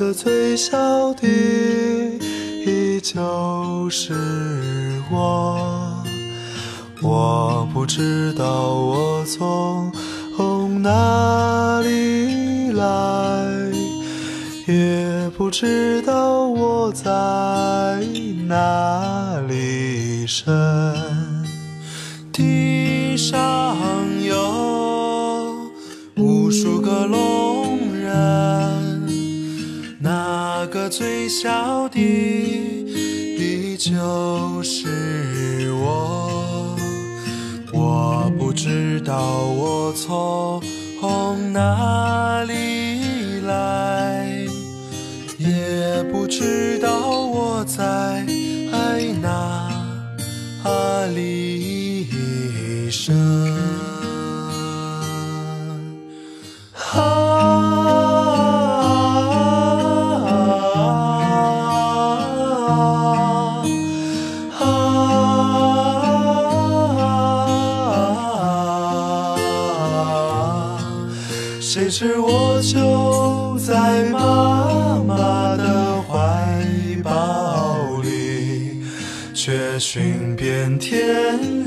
颗最小的依旧是我。我不知道我从哪里来，也不知道我在哪里生。最小的你就是我。我不知道我从哪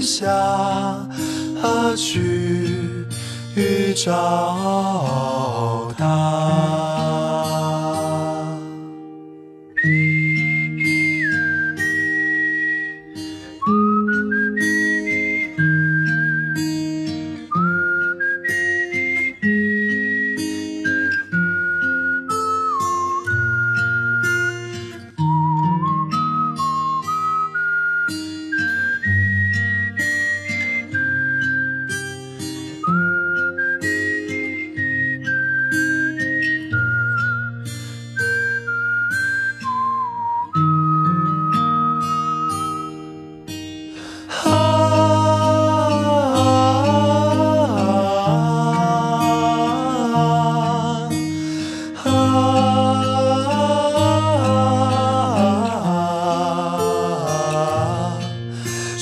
下去找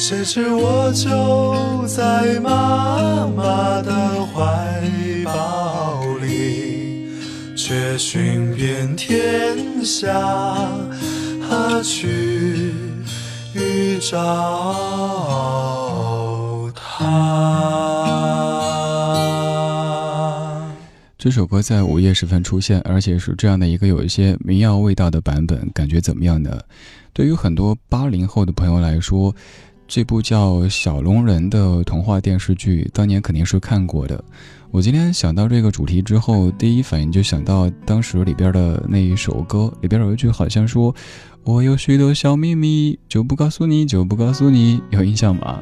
谁知我就在妈妈的怀抱里，却寻遍天下何去找她。这首歌在午夜时分出现，而且是这样的一个有一些民谣味道的版本，感觉怎么样呢？对于很多八零后的朋友来说，这部叫《小龙人》的童话电视剧，当年肯定是看过的。我今天想到这个主题之后，第一反应就想到当时里边的那一首歌，里边有一句好像说：“我有许多小秘密，就不告诉你，就不告诉你。”有印象吗？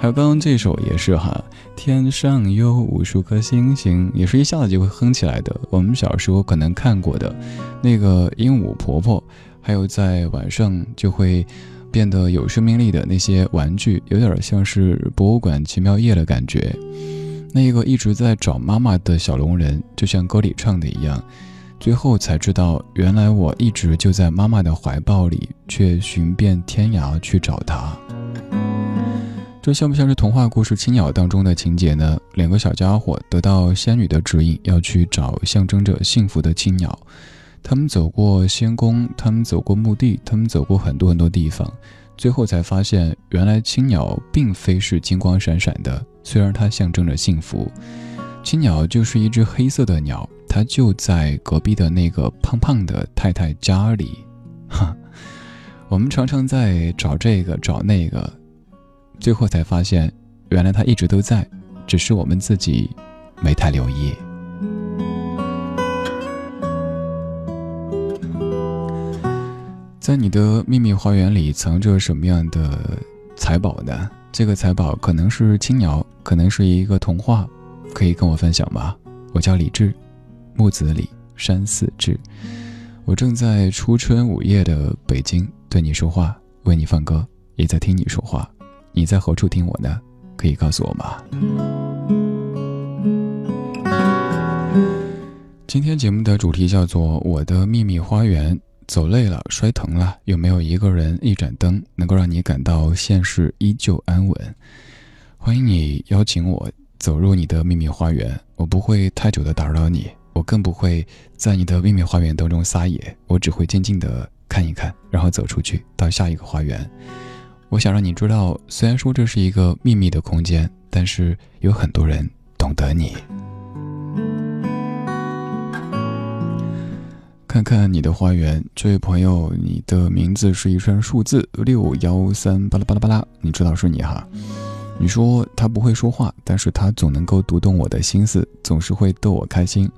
还有刚刚这首也是哈，天上有无数颗星星，也是一下子就会哼起来的。我们小时候可能看过的，那个鹦鹉婆婆，还有在晚上就会变得有生命力的那些玩具，有点像是博物馆奇妙夜的感觉。那一个一直在找妈妈的小龙人，就像歌里唱的一样，最后才知道，原来我一直就在妈妈的怀抱里，却寻遍天涯去找她。这像不像是童话故事《青鸟》当中的情节呢？两个小家伙得到仙女的指引，要去找象征着幸福的青鸟。他们走过仙宫，他们走过墓地，他们走过很多很多地方，最后才发现，原来青鸟并非是金光闪闪的，虽然它象征着幸福。青鸟就是一只黑色的鸟，它就在隔壁的那个胖胖的太太家里。哈，我们常常在找这个找那个。最后才发现，原来他一直都在，只是我们自己没太留意。在你的秘密花园里藏着什么样的财宝呢？这个财宝可能是青鸟，可能是一个童话，可以跟我分享吗？我叫李志，木子李，山寺志。我正在初春午夜的北京对你说话，为你放歌，也在听你说话。你在何处听我呢？可以告诉我吗？今天节目的主题叫做《我的秘密花园》。走累了，摔疼了，有没有一个人、一盏灯，能够让你感到现实依旧安稳？欢迎你邀请我走入你的秘密花园，我不会太久的打扰你，我更不会在你的秘密花园当中撒野，我只会静静的看一看，然后走出去到下一个花园。我想让你知道，虽然说这是一个秘密的空间，但是有很多人懂得你。看看你的花园，这位朋友，你的名字是一串数字六幺三巴拉巴拉巴拉，你知道是你哈？你说他不会说话，但是他总能够读懂我的心思，总是会逗我开心。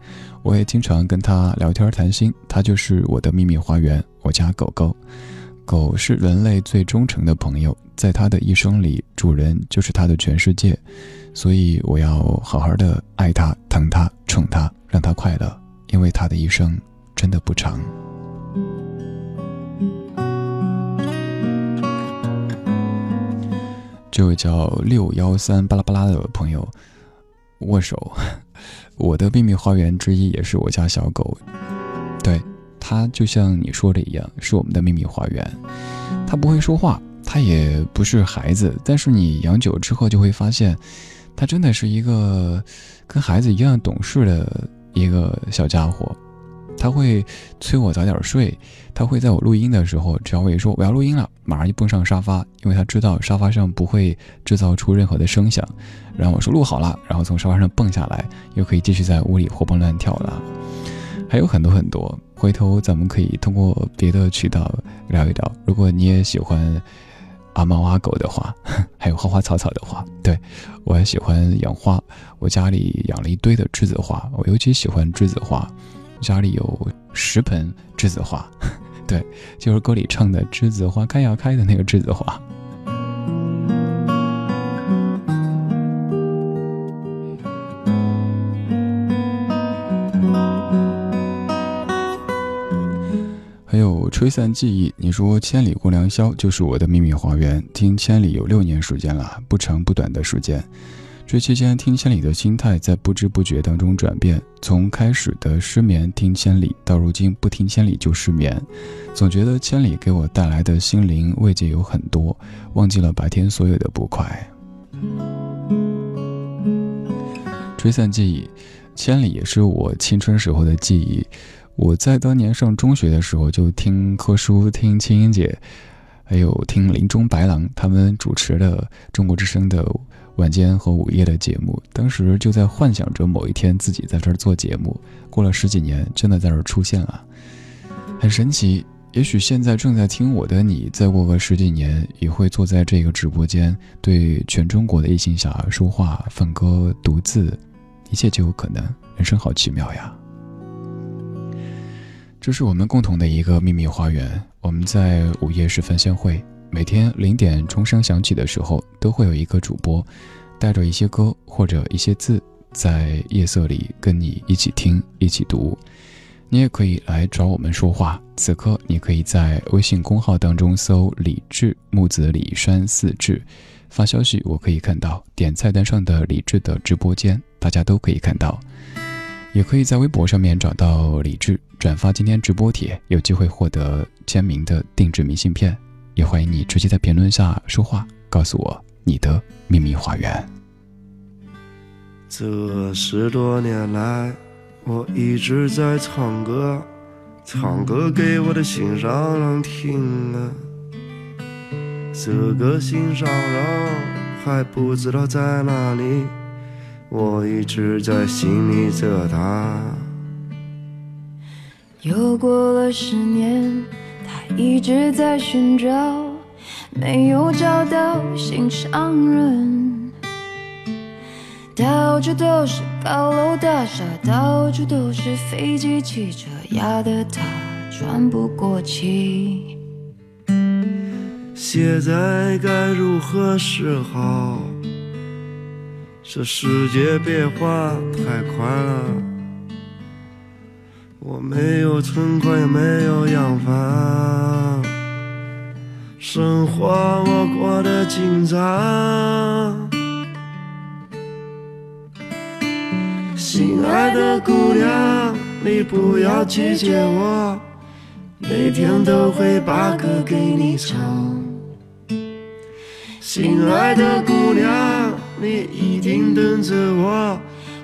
我也经常跟他聊天谈心，他就是我的秘密花园，我家狗狗。狗是人类最忠诚的朋友，在它的一生里，主人就是它的全世界，所以我要好好的爱它、疼它、宠它，让它快乐，因为它的一生。真的不长。这位叫六幺三巴拉巴拉的朋友，握手。我的秘密花园之一也是我家小狗，对，它就像你说的一样，是我们的秘密花园。它不会说话，它也不是孩子，但是你养久之后就会发现，它真的是一个跟孩子一样懂事的一个小家伙。他会催我早点睡，他会在我录音的时候，只要我一说我要录音了，马上就蹦上沙发，因为他知道沙发上不会制造出任何的声响。然后我说录好了，然后从沙发上蹦下来，又可以继续在屋里活蹦乱跳了。还有很多很多，回头咱们可以通过别的渠道聊一聊。如果你也喜欢阿猫阿狗的话，还有花花草草的话，对我还喜欢养花，我家里养了一堆的栀子花，我尤其喜欢栀子花。家里有十盆栀子花，对，就是歌里唱的“栀子花开呀开”的那个栀子花。还有吹散记忆，你说“千里共良宵”就是我的秘密花园，听《千里》有六年时间了，不长不短的时间。这期间听千里的心态在不知不觉当中转变，从开始的失眠听千里，到如今不听千里就失眠，总觉得千里给我带来的心灵慰藉有很多，忘记了白天所有的不快。吹散记忆，千里也是我青春时候的记忆。我在当年上中学的时候就听柯叔、听青音姐，还有听林中白狼他们主持的中国之声的。晚间和午夜的节目，当时就在幻想着某一天自己在这儿做节目。过了十几年，真的在这儿出现了，很神奇。也许现在正在听我的你，再过个十几年，也会坐在这个直播间，对全中国的异性小孩说话、放歌、读字，一切就有可能。人生好奇妙呀！这是我们共同的一个秘密花园。我们在午夜时分先会。每天零点钟声响起的时候，都会有一个主播，带着一些歌或者一些字，在夜色里跟你一起听、一起读。你也可以来找我们说话。此刻，你可以在微信公号当中搜“李志木子李山四志”，发消息，我可以看到。点菜单上的李志的直播间，大家都可以看到。也可以在微博上面找到李志，转发今天直播帖，有机会获得签名的定制明信片。也欢迎你直接在评论下说话，告诉我你的秘密花园。这十多年来，我一直在唱歌，唱歌给我的心上人听啊。这个心上人还不知道在哪里，我一直在心里着他。又过了十年。一直在寻找，没有找到心上人。到处都是高楼大厦，到处都是飞机汽车，压得他喘不过气。现在该如何是好？这世界变化太快了，我没有存款，也没有洋房，生活我过得紧张。心爱的姑娘，你不要拒绝我，每天都会把歌给你唱。亲爱的姑娘，你一定等着我，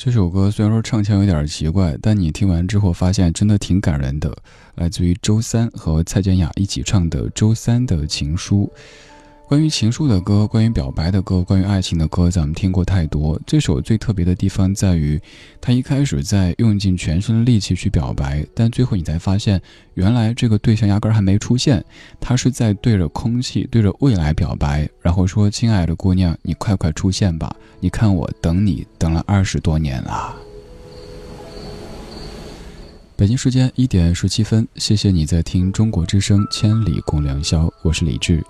这首歌虽然说唱腔有点奇怪，但你听完之后发现真的挺感人的。来自于周三和蔡健雅一起唱的《周三的情书》。关于情书的歌，关于表白的歌，关于爱情的歌，咱们听过太多。这首最特别的地方在于，他一开始在用尽全身的力气去表白，但最后你才发现，原来这个对象压根儿还没出现，他是在对着空气、对着未来表白，然后说：“亲爱的姑娘，你快快出现吧！你看我等你等了二十多年了。”北京时间一点十七分，谢谢你在听中国之声《千里共良宵》，我是李志。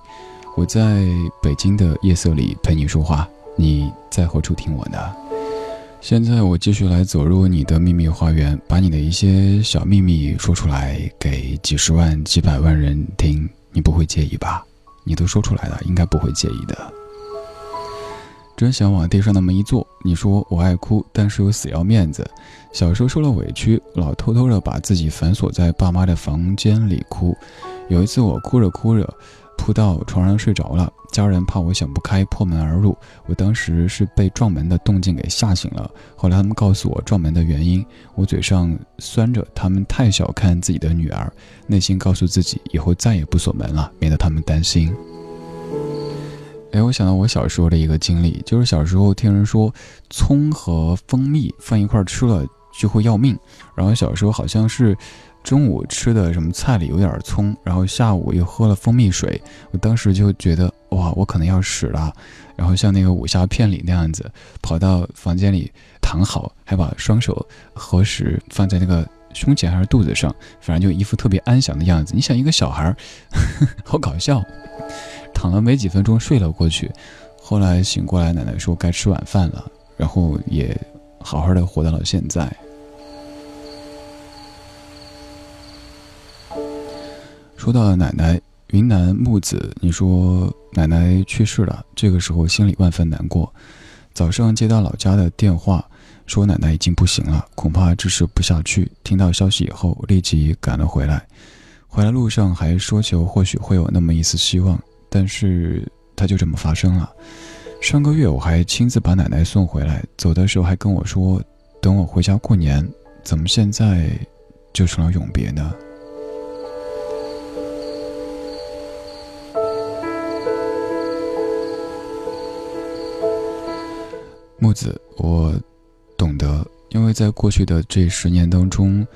我在北京的夜色里陪你说话，你在何处听我呢？现在我继续来走入你的秘密花园，把你的一些小秘密说出来给几十万、几百万人听，你不会介意吧？你都说出来了，应该不会介意的。真想往地上那么一坐。你说我爱哭，但是又死要面子。小时候受了委屈，老偷偷的把自己反锁在爸妈的房间里哭。有一次我哭着哭着。扑到床上睡着了，家人怕我想不开破门而入，我当时是被撞门的动静给吓醒了。后来他们告诉我撞门的原因，我嘴上酸着他们太小看自己的女儿，内心告诉自己以后再也不锁门了，免得他们担心。哎，我想到我小时候的一个经历，就是小时候听人说葱和蜂蜜放一块吃了就会要命，然后小时候好像是。中午吃的什么菜里有点葱，然后下午又喝了蜂蜜水，我当时就觉得哇，我可能要死了。然后像那个武侠片里那样子，跑到房间里躺好，还把双手合十放在那个胸前还是肚子上，反正就一副特别安详的样子。你想一个小孩，好搞笑。躺了没几分钟睡了过去，后来醒过来，奶奶说该吃晚饭了，然后也好好的活到了现在。说到奶奶，云南木子，你说奶奶去世了，这个时候心里万分难过。早上接到老家的电话，说奶奶已经不行了，恐怕支持不下去。听到消息以后，立即赶了回来。回来路上还说求或许会有那么一丝希望，但是它就这么发生了。上个月我还亲自把奶奶送回来，走的时候还跟我说等我回家过年。怎么现在就成了永别呢？木子，我懂得，因为在过去的这十年当中，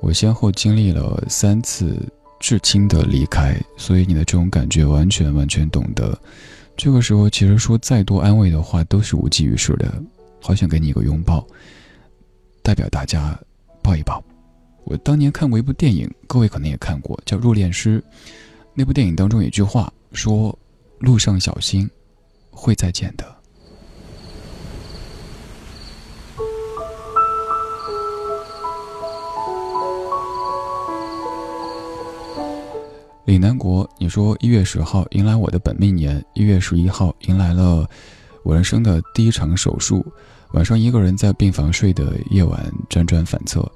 我先后经历了三次至亲的离开，所以你的这种感觉完全完全懂得。这个时候，其实说再多安慰的话都是无济于事的。好想给你一个拥抱，代表大家抱一抱。我当年看过一部电影，各位可能也看过，叫《入殓师》。那部电影当中有一句话说：“路上小心，会再见的。”李南国，你说一月十号迎来我的本命年，一月十一号迎来了我人生的第一场手术。晚上一个人在病房睡的夜晚辗转反侧，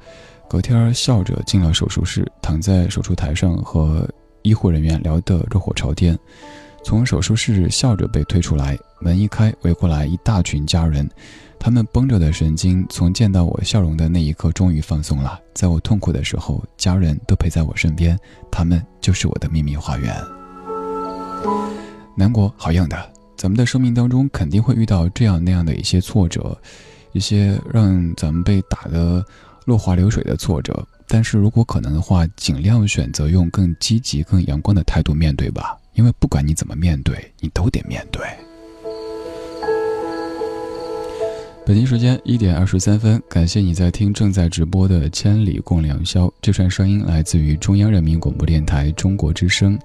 隔天笑着进了手术室，躺在手术台上和医护人员聊得热火朝天。从手术室笑着被推出来，门一开，围过来一大群家人。他们绷着的神经，从见到我笑容的那一刻，终于放松了。在我痛苦的时候，家人都陪在我身边，他们就是我的秘密花园。南国好样的！咱们的生命当中肯定会遇到这样那样的一些挫折，一些让咱们被打得落花流水的挫折。但是如果可能的话，尽量选择用更积极、更阳光的态度面对吧，因为不管你怎么面对，你都得面对。北京时间一点二十三分，感谢你在听正在直播的《千里共良宵》。这串声音来自于中央人民广播电台中国之声。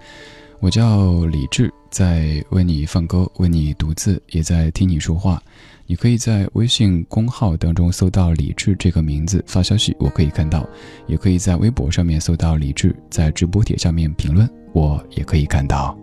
我叫李志，在为你放歌，为你读字，也在听你说话。你可以在微信公号当中搜到李志这个名字发消息，我可以看到；也可以在微博上面搜到李志，在直播帖下面评论，我也可以看到。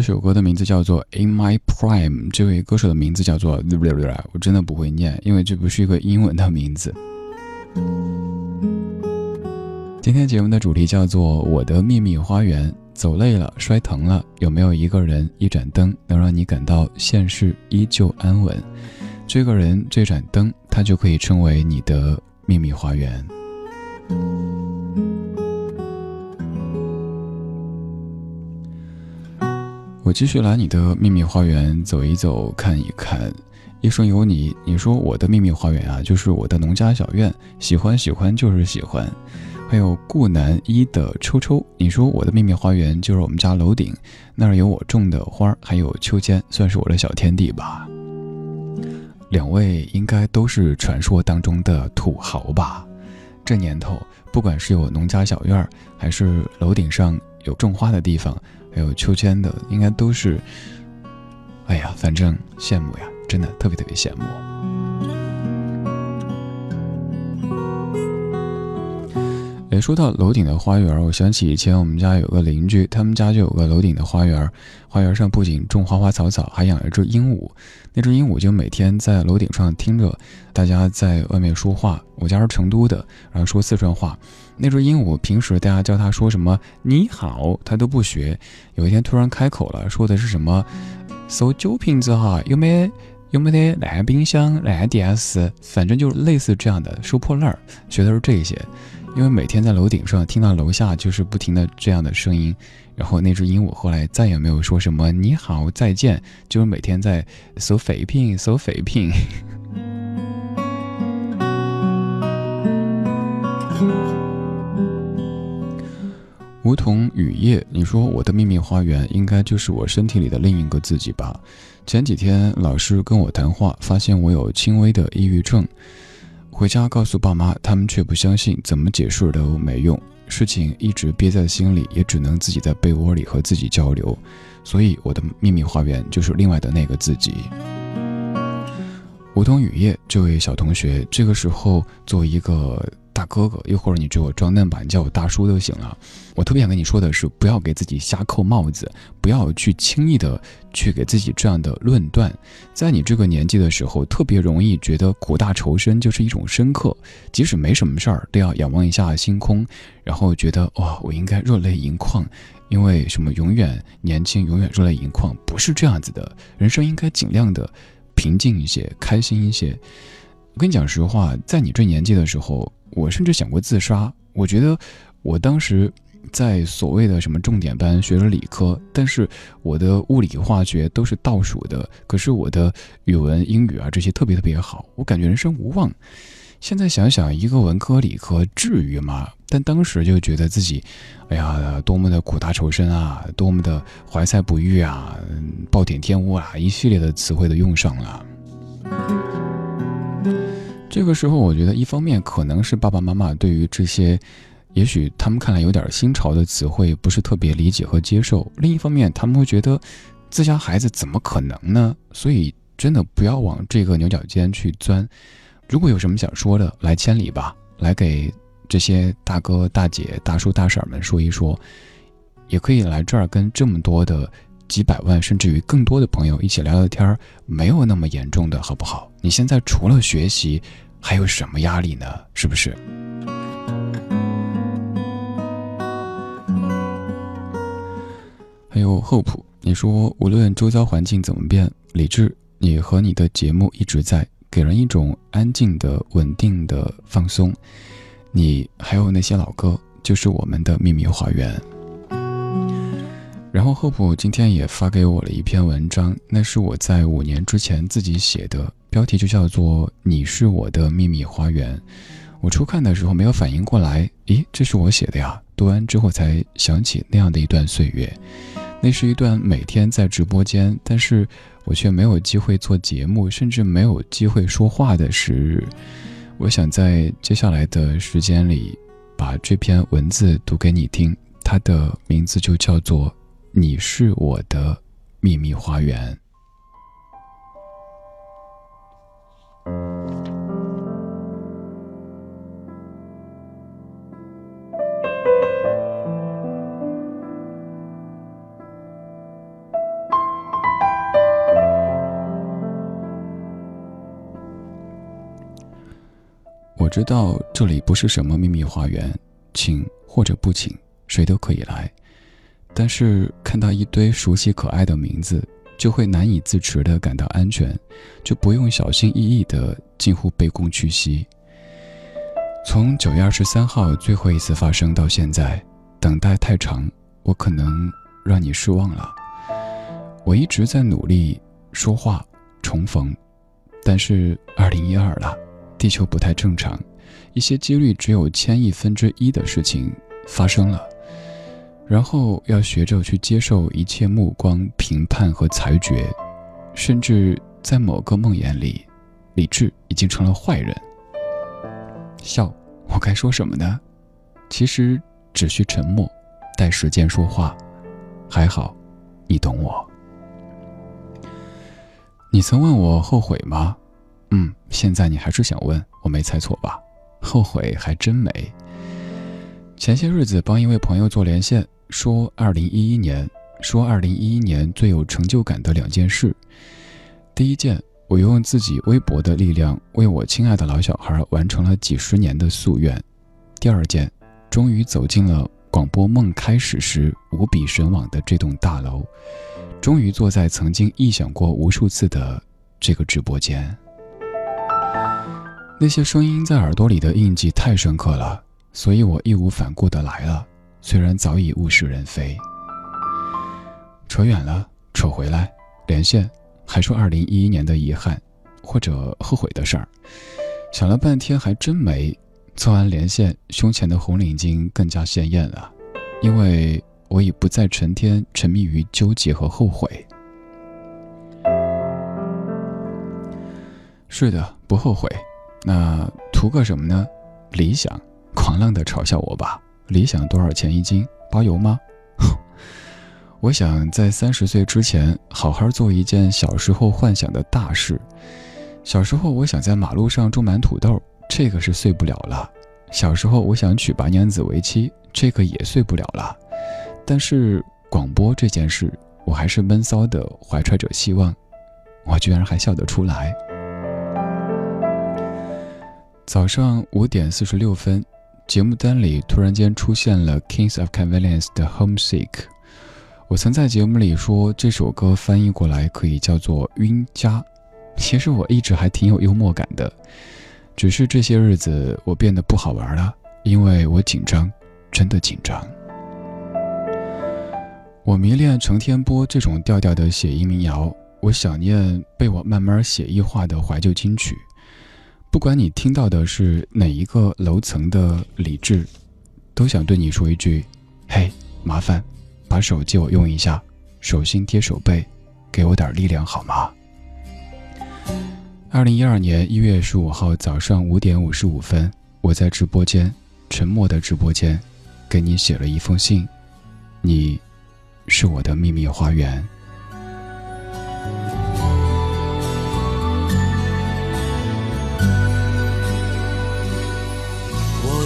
这首歌的名字叫做《In My Prime》，这位歌手的名字叫做……我真的不会念，因为这不是一个英文的名字。今天节目的主题叫做《我的秘密花园》。走累了，摔疼了，有没有一个人、一盏灯，能让你感到现世依旧安稳？这个人、这盏灯，它就可以称为你的秘密花园。我继续来你的秘密花园走一走，看一看。一生有你，你说我的秘密花园啊，就是我的农家小院。喜欢喜欢就是喜欢。还有顾南一的抽抽，你说我的秘密花园就是我们家楼顶，那儿有我种的花，还有秋千，算是我的小天地吧。两位应该都是传说当中的土豪吧？这年头，不管是有农家小院，还是楼顶上有种花的地方，还有秋千的，应该都是……哎呀，反正羡慕呀，真的特别特别羡慕。哎，说到楼顶的花园，我想起以前我们家有个邻居，他们家就有个楼顶的花园，花园上不仅种花花草草，还养了一只鹦鹉。那只鹦鹉就每天在楼顶上听着大家在外面说话。我家是成都的，然后说四川话。那只鹦鹉平时大家叫它说什么“你好”，它都不学。有一天突然开口了，说的是什么“收酒瓶子哈，有没有没得烂冰箱、烂电视”，反正就是类似这样的收破烂儿，学的是这些。因为每天在楼顶上听到楼下就是不停的这样的声音，然后那只鹦鹉后来再也没有说什么你好再见，就是每天在搜肥聘搜肥聘。梧桐雨夜，你说我的秘密花园应该就是我身体里的另一个自己吧？前几天老师跟我谈话，发现我有轻微的抑郁症。回家告诉爸妈，他们却不相信，怎么解释都没用。事情一直憋在心里，也只能自己在被窝里和自己交流。所以，我的秘密花园就是另外的那个自己。梧桐雨夜，这位小同学，这个时候做一个。大哥哥，一会儿你对我装嫩吧，你叫我大叔就行了。我特别想跟你说的是，不要给自己瞎扣帽子，不要去轻易的去给自己这样的论断。在你这个年纪的时候，特别容易觉得苦大仇深就是一种深刻，即使没什么事儿，都要仰望一下星空，然后觉得哇，我应该热泪盈眶，因为什么永远年轻，永远热泪盈眶，不是这样子的。人生应该尽量的平静一些，开心一些。我跟你讲实话，在你这年纪的时候。我甚至想过自杀。我觉得我当时在所谓的什么重点班学了理科，但是我的物理化学都是倒数的，可是我的语文、英语啊这些特别特别好，我感觉人生无望。现在想想，一个文科理科至于吗？但当时就觉得自己，哎呀，多么的苦大仇深啊，多么的怀才不遇啊，暴殄天物啊，一系列的词汇都用上了。这个时候，我觉得一方面可能是爸爸妈妈对于这些，也许他们看来有点新潮的词汇不是特别理解和接受；另一方面，他们会觉得自家孩子怎么可能呢？所以真的不要往这个牛角尖去钻。如果有什么想说的，来千里吧，来给这些大哥大姐、大叔大婶们说一说，也可以来这儿跟这么多的。几百万甚至于更多的朋友一起聊聊天儿，没有那么严重的，好不好？你现在除了学习，还有什么压力呢？是不是？还有厚朴，你说无论周遭环境怎么变，理智，你和你的节目一直在，给人一种安静的、稳定的放松。你还有那些老歌，就是我们的秘密花园。然后厚朴今天也发给我了一篇文章，那是我在五年之前自己写的，标题就叫做《你是我的秘密花园》。我初看的时候没有反应过来，咦，这是我写的呀？读完之后才想起那样的一段岁月，那是一段每天在直播间，但是我却没有机会做节目，甚至没有机会说话的时日。我想在接下来的时间里，把这篇文字读给你听，它的名字就叫做。你是我的秘密花园。我知道这里不是什么秘密花园请或者不请谁都可以来。但是看到一堆熟悉可爱的名字，就会难以自持的感到安全，就不用小心翼翼的近乎卑躬屈膝。从九月二十三号最后一次发生到现在，等待太长，我可能让你失望了。我一直在努力说话重逢，但是二零一二了，地球不太正常，一些几率只有千亿分之一的事情发生了，然后要学着去接受一切目光、评判和裁决，甚至在某个梦魇里，理智已经成了坏人。笑，我该说什么呢？其实只需沉默，待时间说话。还好，你懂我。你曾问我后悔吗？嗯，现在你还是想问，我没猜错吧？后悔还真没。前些日子帮一位朋友做连线，说二零一一年，说二零一一年最有成就感的两件事。第一件，我用自己微薄的力量，为我亲爱的老小孩完成了几十年的夙愿。第二件，终于走进了广播梦开始时无比神往的这栋大楼。终于坐在曾经臆想过无数次的这个直播间，那些声音在耳朵里的印记太深刻了，所以我义无反顾的来了，虽然早已物是人非。扯远了，扯回来，连线，还说二零一一年的遗憾或者后悔的事儿，想了半天还真没。做完连线，胸前的红领巾更加鲜艳了，因为。我已不再成天沉迷于纠结和后悔。是的，不后悔。那图个什么呢？理想，狂浪的嘲笑我吧。理想多少钱一斤？包邮吗？我想在三十岁之前好好做一件小时候幻想的大事。小时候，我想在马路上种满土豆，这个是碎不了了。小时候，我想娶白娘子为妻，这个也碎不了了。但是广播这件事，我还是闷骚的怀揣着希望，我居然还笑得出来。早上五点四十六分，节目单里突然间出现了 Kings of Convenience 的 Homesick。我曾在节目里说这首歌翻译过来可以叫做晕家，其实我一直还挺有幽默感的，只是这些日子我变得不好玩了，因为我紧张，真的紧张。我迷恋成天播这种调调的写意民谣，我想念被我慢慢写意化的怀旧金曲。不管你听到的是哪一个楼层的理智，都想对你说一句：嘿，麻烦把手借我用一下，手心贴手背，给我点力量好吗？二零一二年一月十五号早上五点五十五分，我在直播间，沉默的直播间，给你写了一封信，你。是我的秘密花园。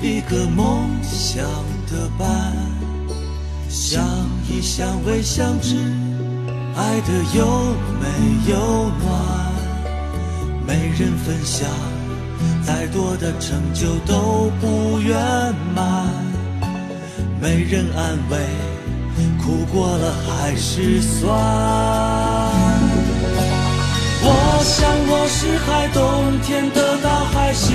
一个梦想的伴？相依相偎相知，爱的又美又暖。没人分享，再多的成就都不圆满。没人安慰。苦过了还是酸。我想我是海，冬天的大海，心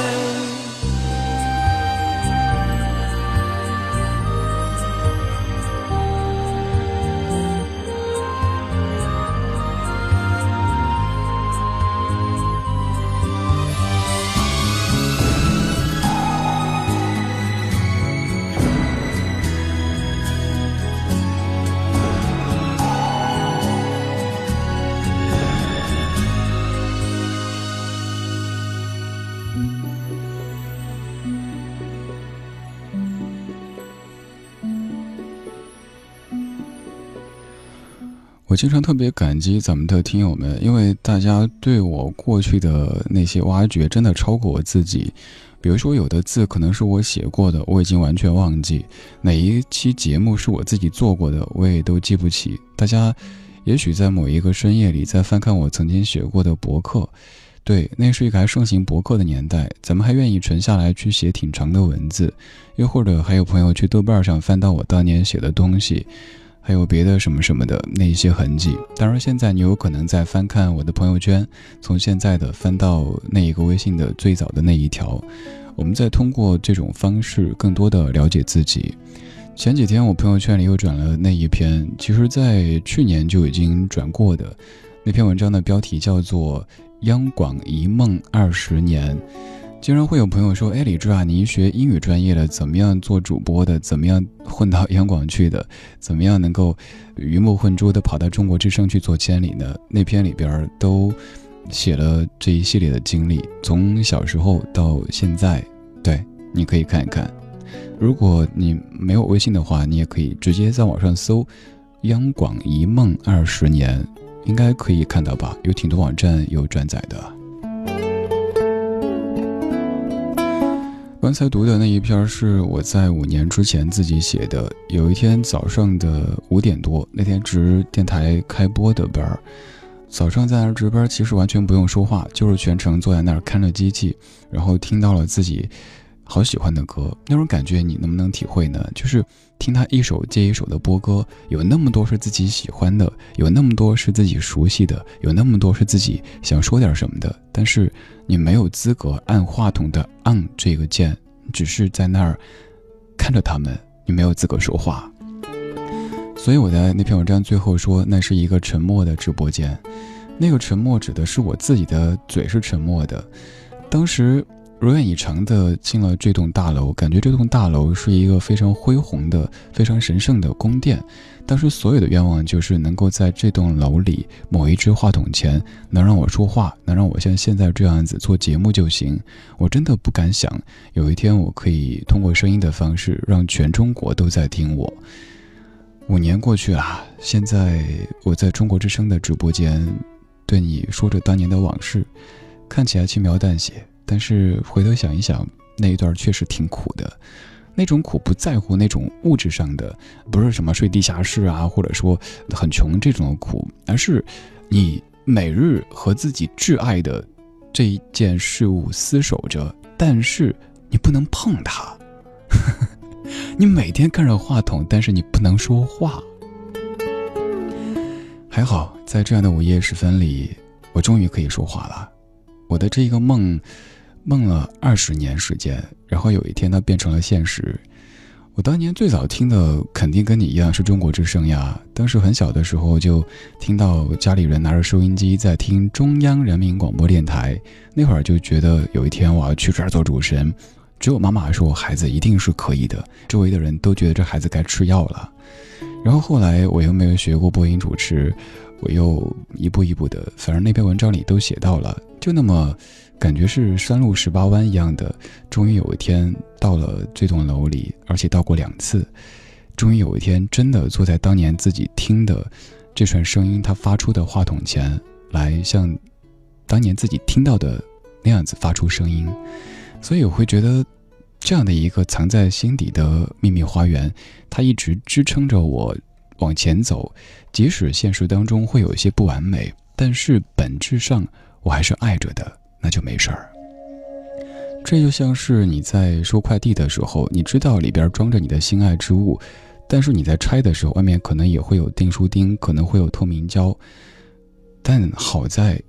我经常特别感激咱们的听友们，因为大家对我过去的那些挖掘真的超过我自己。比如说，有的字可能是我写过的，我已经完全忘记；哪一期节目是我自己做过的，我也都记不起。大家也许在某一个深夜里，在翻看我曾经写过的博客，对，那是一个还盛行博客的年代，咱们还愿意存下来去写挺长的文字，又或者还有朋友去豆瓣上翻到我当年写的东西。还有别的什么什么的那些痕迹。当然，现在你有可能在翻看我的朋友圈，从现在的翻到那一个微信的最早的那一条，我们再通过这种方式更多的了解自己。前几天我朋友圈里又转了那一篇，其实在去年就已经转过的那篇文章的标题叫做《央广一梦二十年》。经常会有朋友说：“哎，李志啊，你学英语专业的，怎么样做主播的？怎么样混到央广去的？怎么样能够鱼目混珠的跑到中国之声去做监理呢？”那篇里边都写了这一系列的经历，从小时候到现在。对，你可以看一看。如果你没有微信的话，你也可以直接在网上搜“央广一梦二十年”，应该可以看到吧？有挺多网站有转载的。刚才读的那一篇是我在五年之前自己写的。有一天早上的五点多，那天值电台开播的班儿，早上在那儿值班，其实完全不用说话，就是全程坐在那儿看着机器，然后听到了自己好喜欢的歌，那种感觉你能不能体会呢？就是听他一首接一首的播歌，有那么多是自己喜欢的，有那么多是自己熟悉的，有那么多是自己想说点什么的，但是。你没有资格按话筒的按这个键，只是在那儿看着他们，你没有资格说话。所以我在那篇文章最后说，那是一个沉默的直播间，那个沉默指的是我自己的嘴是沉默的。当时。如愿以偿的进了这栋大楼，感觉这栋大楼是一个非常恢宏的、非常神圣的宫殿。当时所有的愿望就是能够在这栋楼里某一只话筒前，能让我说话，能让我像现在这样子做节目就行。我真的不敢想，有一天我可以通过声音的方式，让全中国都在听我。五年过去了，现在我在中国之声的直播间，对你说着当年的往事，看起来轻描淡写。但是回头想一想，那一段确实挺苦的。那种苦不在乎那种物质上的，不是什么睡地下室啊，或者说很穷这种苦，而是你每日和自己挚爱的这一件事物厮守着，但是你不能碰它。你每天看着话筒，但是你不能说话。还好，在这样的午夜时分里，我终于可以说话了。我的这个梦，梦了二十年时间，然后有一天它变成了现实。我当年最早听的肯定跟你一样是中国之声呀。当时很小的时候就听到家里人拿着收音机在听中央人民广播电台，那会儿就觉得有一天我要去这儿做主持人。只有妈妈说我孩子一定是可以的，周围的人都觉得这孩子该吃药了。然后后来我又没有学过播音主持，我又一步一步的，反正那篇文章里都写到了，就那么感觉是山路十八弯一样的。终于有一天到了这栋楼里，而且到过两次。终于有一天真的坐在当年自己听的这串声音，它发出的话筒前来，像当年自己听到的那样子发出声音。所以我会觉得。这样的一个藏在心底的秘密花园，它一直支撑着我往前走。即使现实当中会有一些不完美，但是本质上我还是爱着的，那就没事儿。这就像是你在收快递的时候，你知道里边装着你的心爱之物，但是你在拆的时候，外面可能也会有订书钉，可能会有透明胶，但好在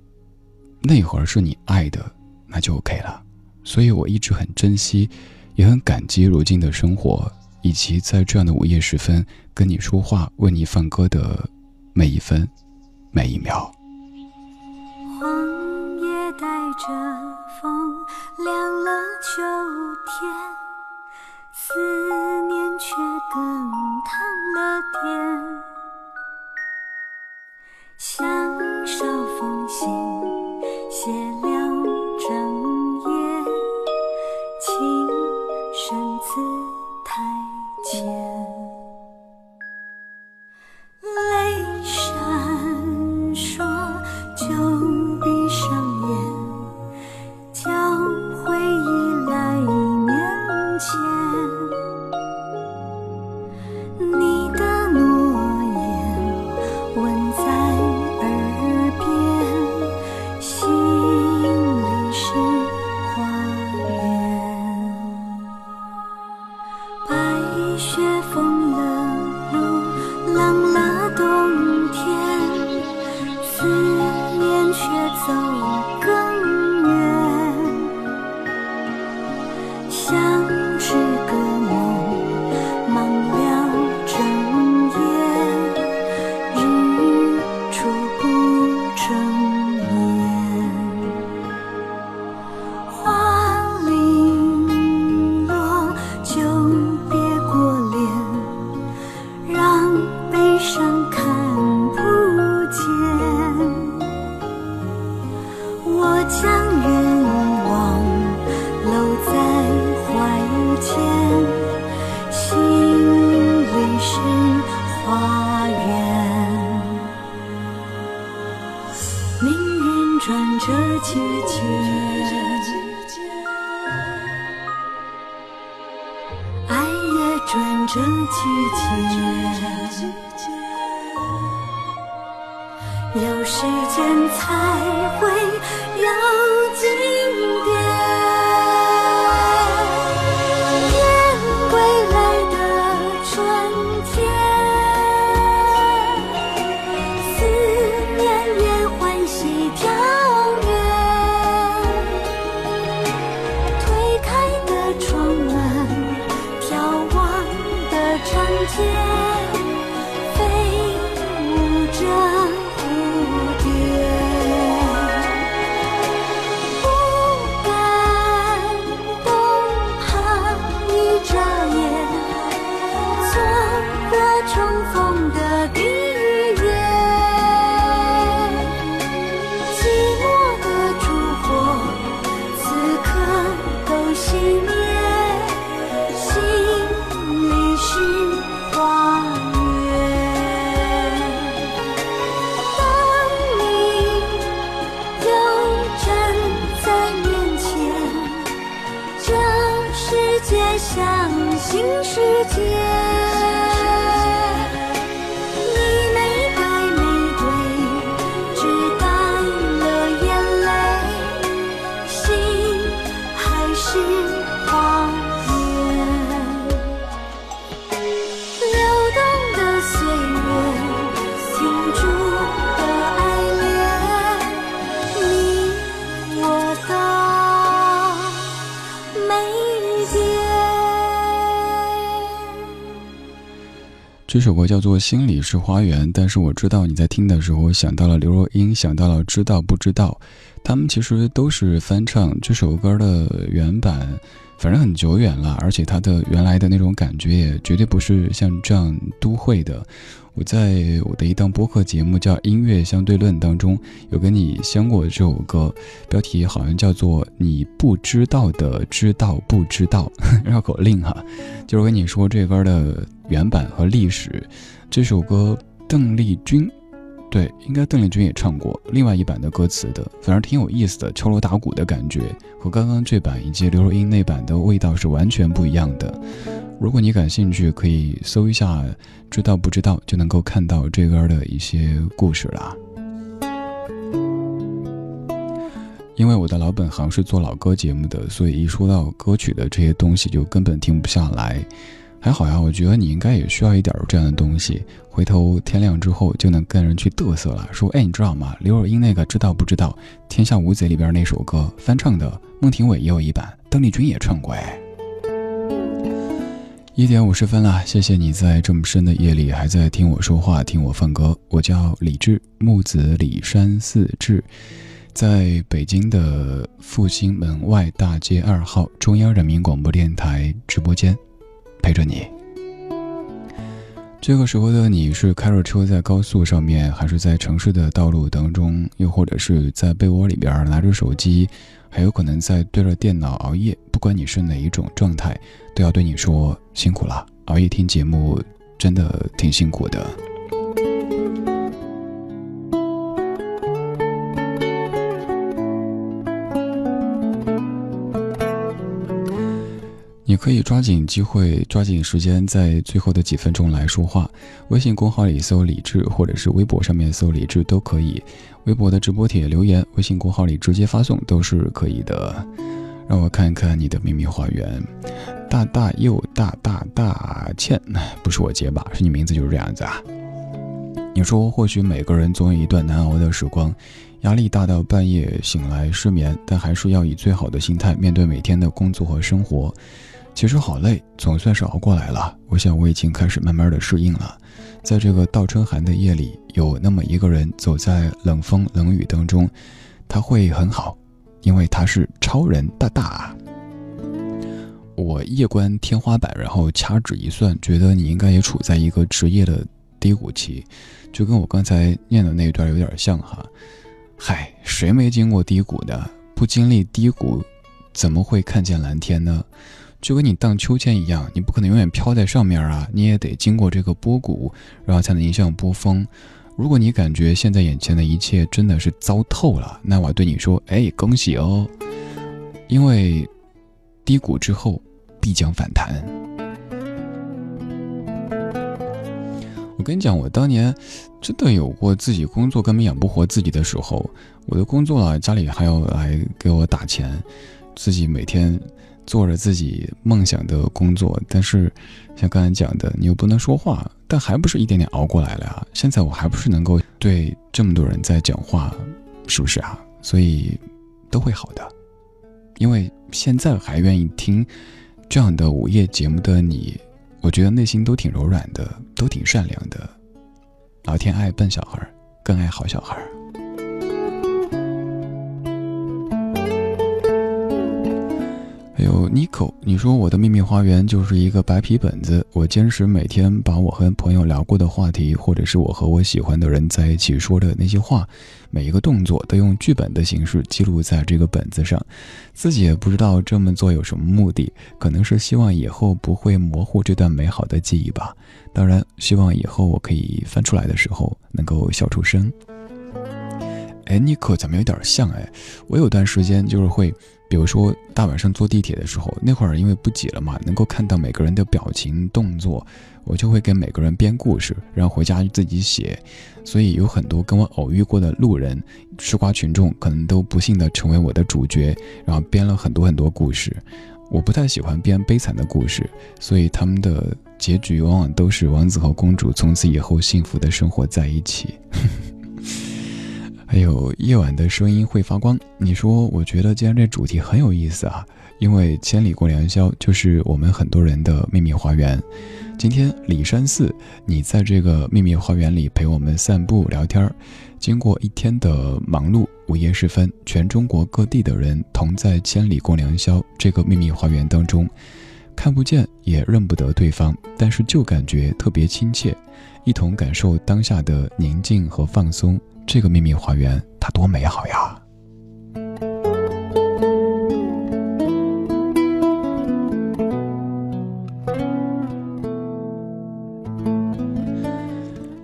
那会是你爱的，那就 OK 了。所以我一直很珍惜。也很感激如今的生活，以及在这样的午夜时分跟你说话、为你放歌的每一分、每一秒。黄叶带着风凉了秋天，思念却更烫了天。香手风信，写了整夜情。深字太浅，这首歌叫做《心里是花园》，但是我知道你在听的时候想到了刘若英，想到了《知道不知道》，他们其实都是翻唱这首歌的原版。反正很久远了，而且它的原来的那种感觉也绝对不是像这样都会的。我在我的一档播客节目叫《音乐相对论》当中，有跟你相过这首歌，标题好像叫做“你不知道的知道不知道”，绕口令哈，就是跟你说这歌的原版和历史。这首歌邓丽君。对，应该邓丽君也唱过另外一版的歌词的，反正挺有意思的，敲锣打鼓的感觉，和刚刚这版以及刘若英那版的味道是完全不一样的。如果你感兴趣，可以搜一下，知道不知道就能够看到这歌的一些故事啦。因为我的老本行是做老歌节目的，所以一说到歌曲的这些东西，就根本停不下来。还好呀，我觉得你应该也需要一点这样的东西。回头天亮之后就能跟人去嘚瑟了，说：“哎，你知道吗？刘若英那个知道不知道？《天下无贼》里边那首歌翻唱的，孟庭苇也有一版，邓丽君也唱过。”哎，一点五十分了，谢谢你在这么深的夜里还在听我说话，听我放歌。我叫李志，木子李山四志，在北京的复兴门外大街二号中央人民广播电台直播间。陪着你。这个时候的你是开着车在高速上面，还是在城市的道路当中，又或者是在被窝里边拿着手机，还有可能在对着电脑熬夜。不管你是哪一种状态，都要对你说辛苦了。熬夜听节目真的挺辛苦的。可以抓紧机会，抓紧时间，在最后的几分钟来说话。微信公号里搜“李智”，或者是微博上面搜“李智”都可以。微博的直播帖留言，微信公号里直接发送都是可以的。让我看看你的秘密花园。大大又大大大倩，不是我结巴，是你名字就是这样子啊。你说，或许每个人总有一段难熬的时光，压力大到半夜醒来失眠，但还是要以最好的心态面对每天的工作和生活。其实好累，总算是熬过来了。我想我已经开始慢慢的适应了。在这个倒春寒的夜里，有那么一个人走在冷风冷雨当中，他会很好，因为他是超人大大。我夜观天花板，然后掐指一算，觉得你应该也处在一个职业的低谷期，就跟我刚才念的那一段有点像哈。嗨，谁没经过低谷的？不经历低谷，怎么会看见蓝天呢？就跟你荡秋千一样，你不可能永远飘在上面啊，你也得经过这个波谷，然后才能迎向波峰。如果你感觉现在眼前的一切真的是糟透了，那我对你说，哎，恭喜哦，因为低谷之后必将反弹。我跟你讲，我当年真的有过自己工作根本养不活自己的时候，我的工作啊，家里还要来给我打钱，自己每天。做着自己梦想的工作，但是像刚才讲的，你又不能说话，但还不是一点点熬过来了呀？现在我还不是能够对这么多人在讲话，是不是啊？所以都会好的，因为现在还愿意听这样的午夜节目的你，我觉得内心都挺柔软的，都挺善良的。老天爱笨小孩，更爱好小孩。哦 Nico，你说我的秘密花园就是一个白皮本子，我坚持每天把我和朋友聊过的话题，或者是我和我喜欢的人在一起说的那些话，每一个动作都用剧本的形式记录在这个本子上，自己也不知道这么做有什么目的，可能是希望以后不会模糊这段美好的记忆吧。当然，希望以后我可以翻出来的时候能够笑出声。哎，Nico 怎么有点像哎？我有段时间就是会。比如说大晚上坐地铁的时候，那会儿因为不挤了嘛，能够看到每个人的表情动作，我就会给每个人编故事，然后回家自己写。所以有很多跟我偶遇过的路人、吃瓜群众，可能都不幸的成为我的主角，然后编了很多很多故事。我不太喜欢编悲惨的故事，所以他们的结局往往都是王子和公主从此以后幸福的生活在一起。还有夜晚的声音会发光。你说，我觉得今天这主题很有意思啊，因为千里过良宵就是我们很多人的秘密花园。今天里山寺，你在这个秘密花园里陪我们散步聊天儿。经过一天的忙碌，午夜时分，全中国各地的人同在千里共良宵这个秘密花园当中，看不见也认不得对方，但是就感觉特别亲切，一同感受当下的宁静和放松。这个秘密花园，它多美好呀！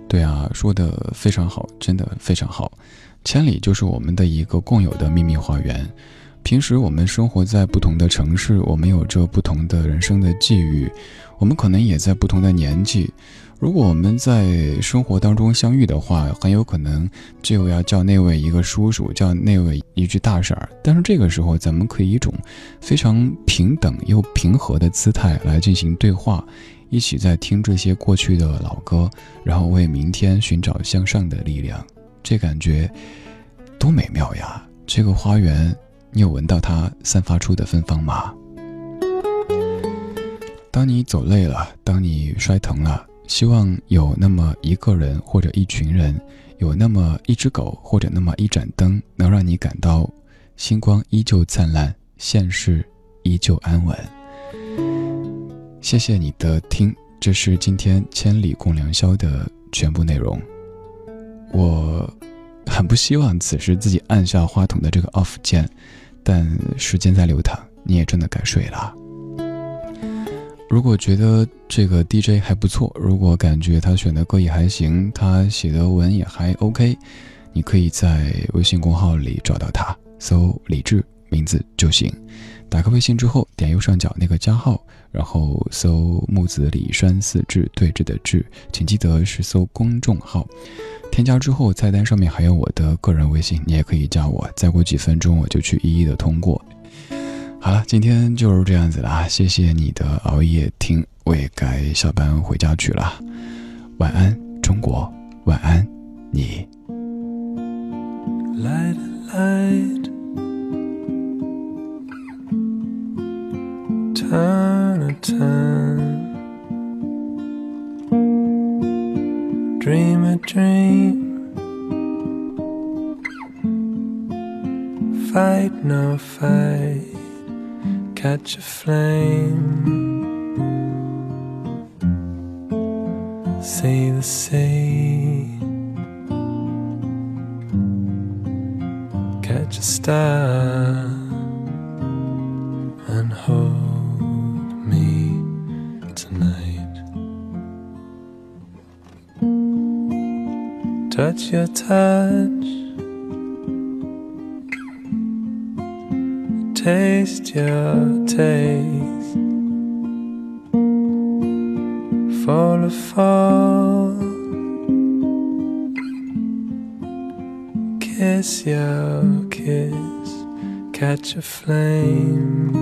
对啊，说的非常好，真的非常好。千里就是我们的一个共有的秘密花园。平时我们生活在不同的城市，我们有着不同的人生的际遇，我们可能也在不同的年纪。如果我们在生活当中相遇的话，很有可能这位要叫那位一个叔叔，叫那位一句大婶儿。但是这个时候，咱们可以一种非常平等又平和的姿态来进行对话。一起在听这些过去的老歌，然后为明天寻找向上的力量，这感觉多美妙呀！这个花园，你有闻到它散发出的芬芳吗？当你走累了，当你摔疼了，希望有那么一个人或者一群人，有那么一只狗或者那么一盏灯，能让你感到星光依旧灿烂，现世依旧安稳。谢谢你的听，这是今天千里共良宵的全部内容。我很不希望此时自己按下话筒的这个 off 键，但时间在流淌，你也真的该睡了。如果觉得这个 DJ 还不错，如果感觉他选的歌也还行，他写的文也还 OK，你可以在微信公号里找到他，搜李志名字就行。打开微信之后，点右上角那个加号，然后搜木子李山四志对峙的志，请记得是搜公众号。添加之后，菜单上面还有我的个人微信，你也可以加我。再过几分钟，我就去一一的通过。好了，今天就是这样子啦，谢谢你的熬夜听，我也该下班回家去了。晚安，中国，晚安，你。Light, light. Turn a turn. Dream a dream. Fight no fight. Catch a flame. See the sea. Catch a star and hold. Me tonight. Touch your touch, taste your taste, fall a fall, kiss your kiss, catch a flame,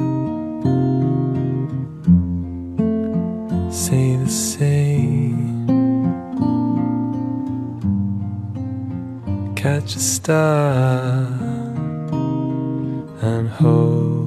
see the sea. catch a star and hold